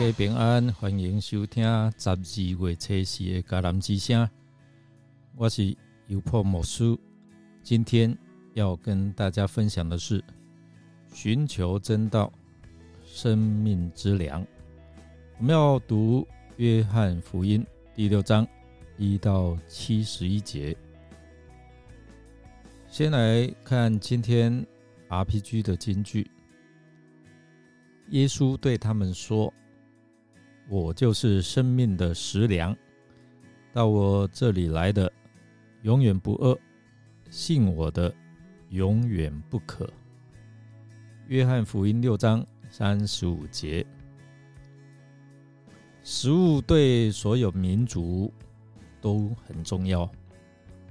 家平安，欢迎收听十二月初四的迦南之声。我是尤破牧师，今天要跟大家分享的是寻求真道，生命之粮。我们要读约翰福音第六章一到七十一节。先来看今天 RPG 的金句。耶稣对他们说：“我就是生命的食粮，到我这里来的永远不饿，信我的永远不渴。”约翰福音六章三十五节。食物对所有民族都很重要。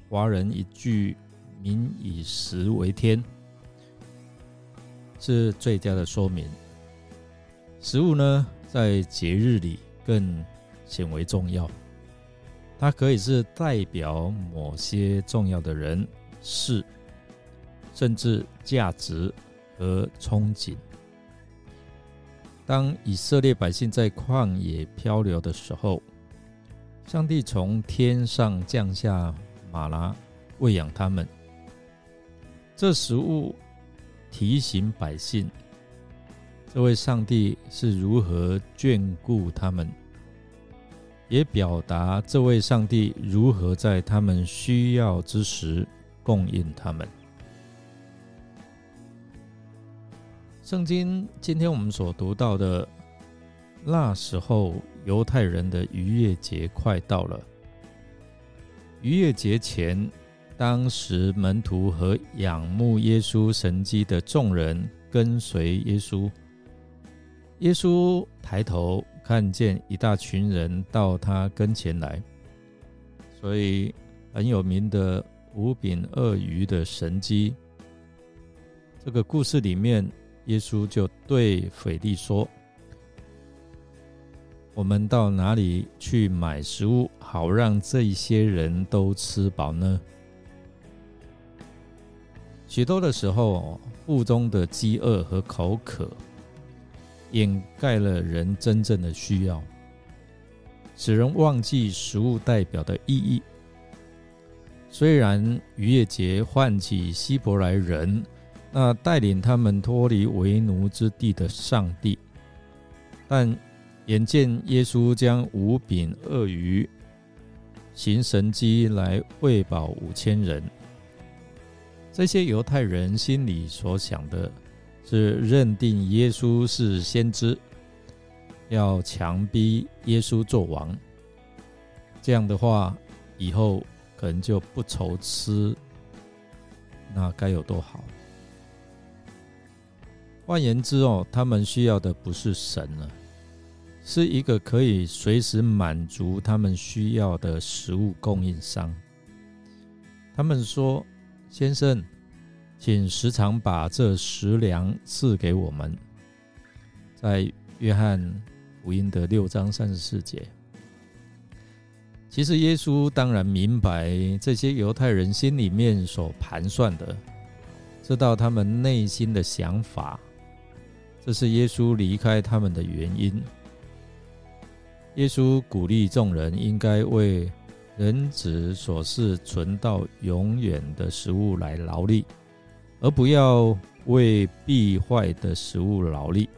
华人一句“民以食为天”，是最佳的说明。食物呢，在节日里更显为重要。它可以是代表某些重要的人事，甚至价值和憧憬。当以色列百姓在旷野漂流的时候，上帝从天上降下马拉喂养他们。这食物提醒百姓。这位上帝是如何眷顾他们，也表达这位上帝如何在他们需要之时供应他们。圣经今天我们所读到的，那时候犹太人的逾越节快到了。逾越节前，当时门徒和仰慕耶稣神迹的众人跟随耶稣。耶稣抬头看见一大群人到他跟前来，所以很有名的五饼鳄鱼的神机。这个故事里面，耶稣就对腓力说：“我们到哪里去买食物，好让这些人都吃饱呢？”许多的时候，腹中的饥饿和口渴。掩盖了人真正的需要，使人忘记食物代表的意义。虽然渔业节唤起希伯来人，那带领他们脱离为奴之地的上帝，但眼见耶稣将五饼鳄鱼行神迹来喂饱五千人，这些犹太人心里所想的。是认定耶稣是先知，要强逼耶稣做王。这样的话，以后可能就不愁吃，那该有多好？换言之哦，他们需要的不是神了，是一个可以随时满足他们需要的食物供应商。他们说：“先生。”请时常把这食粮赐给我们。在约翰福音的六章三十四节，其实耶稣当然明白这些犹太人心里面所盘算的，知道他们内心的想法，这是耶稣离开他们的原因。耶稣鼓励众人应该为人子所是存到永远的食物来劳力。而不要为必坏的食物劳力。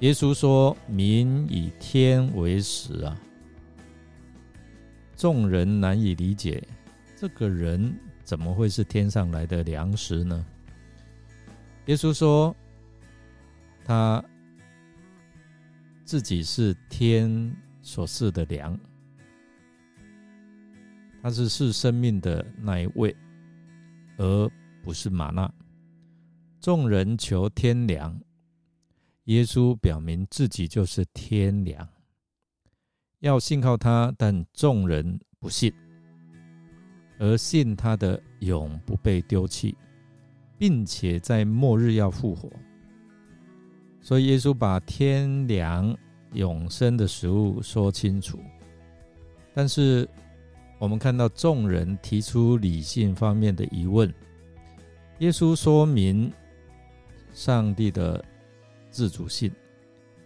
耶稣说：“民以天为食啊！”众人难以理解，这个人怎么会是天上来的粮食呢？耶稣说：“他自己是天所赐的粮，他是是生命的那一位，而。”不是玛纳，众人求天良，耶稣表明自己就是天良，要信靠他，但众人不信，而信他的永不被丢弃，并且在末日要复活。所以耶稣把天良永生的食物说清楚，但是我们看到众人提出理性方面的疑问。耶稣说明上帝的自主性，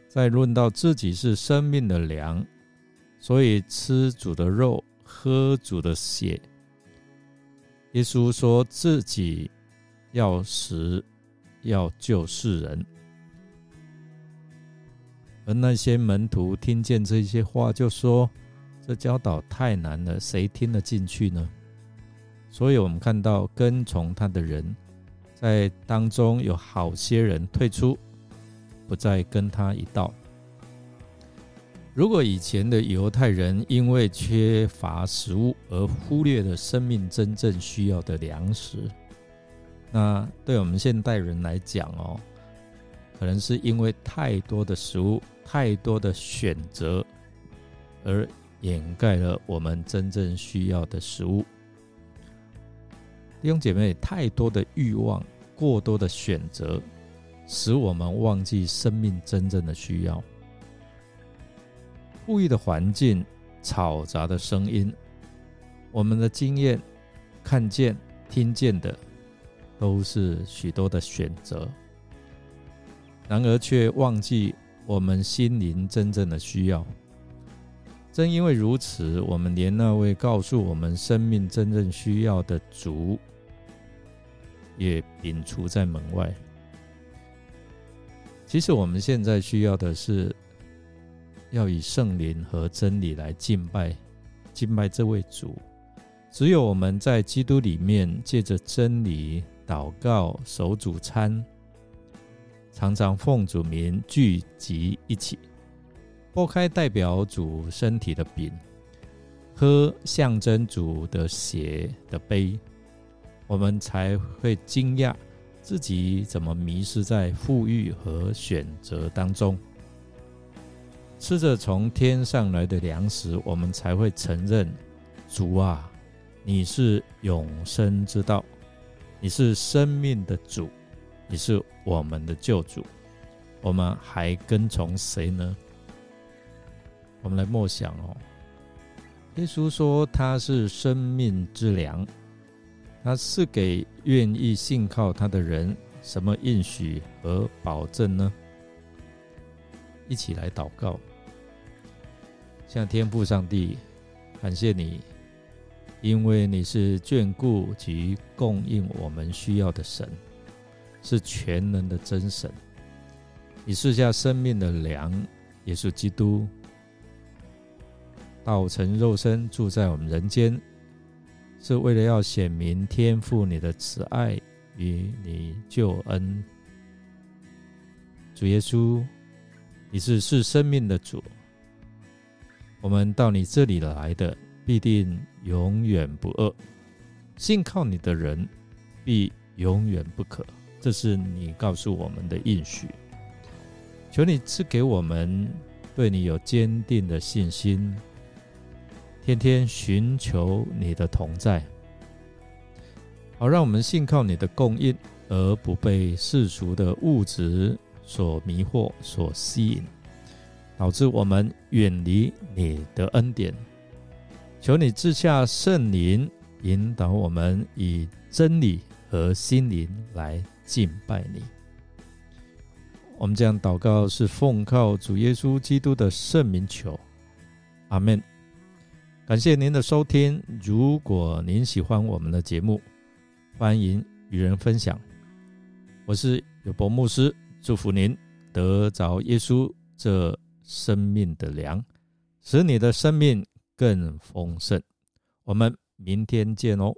在论到自己是生命的粮，所以吃主的肉，喝主的血。耶稣说自己要死，要救世人。而那些门徒听见这些话，就说：“这教导太难了，谁听得进去呢？”所以，我们看到跟从他的人，在当中有好些人退出，不再跟他一道。如果以前的犹太人因为缺乏食物而忽略了生命真正需要的粮食，那对我们现代人来讲哦，可能是因为太多的食物、太多的选择，而掩盖了我们真正需要的食物。弟兄姐妹，太多的欲望、过多的选择，使我们忘记生命真正的需要。富裕的环境、嘈杂的声音，我们的经验、看见、听见的，都是许多的选择。然而，却忘记我们心灵真正的需要。正因为如此，我们连那位告诉我们生命真正需要的主，也摒除在门外。其实，我们现在需要的是。要以圣灵和真理来敬拜，敬拜这位主。只有我们在基督里面，借着真理祷告、守主餐，常常奉主名聚集一起，拨开代表主身体的饼，喝象征主的血的杯，我们才会惊讶自己怎么迷失在富裕和选择当中。吃着从天上来的粮食，我们才会承认主啊，你是永生之道，你是生命的主，你是我们的救主。我们还跟从谁呢？我们来默想哦。耶稣说他是生命之粮，他是给愿意信靠他的人什么应许和保证呢？一起来祷告。向天父上帝，感谢你，因为你是眷顾及供应我们需要的神，是全能的真神。你是下生命的粮，耶稣基督，道成肉身住在我们人间，是为了要显明天父你的慈爱与你救恩。主耶稣，你是是生命的主。我们到你这里来的，必定永远不饿；信靠你的人，必永远不渴。这是你告诉我们的应许。求你赐给我们对你有坚定的信心，天天寻求你的同在，好让我们信靠你的供应，而不被世俗的物质所迷惑、所吸引。导致我们远离你的恩典，求你赐下圣灵，引导我们以真理和心灵来敬拜你。我们这样祷告是奉靠主耶稣基督的圣名求，阿门。感谢您的收听，如果您喜欢我们的节目，欢迎与人分享。我是有博牧师，祝福您得着耶稣这。生命的粮，使你的生命更丰盛。我们明天见哦。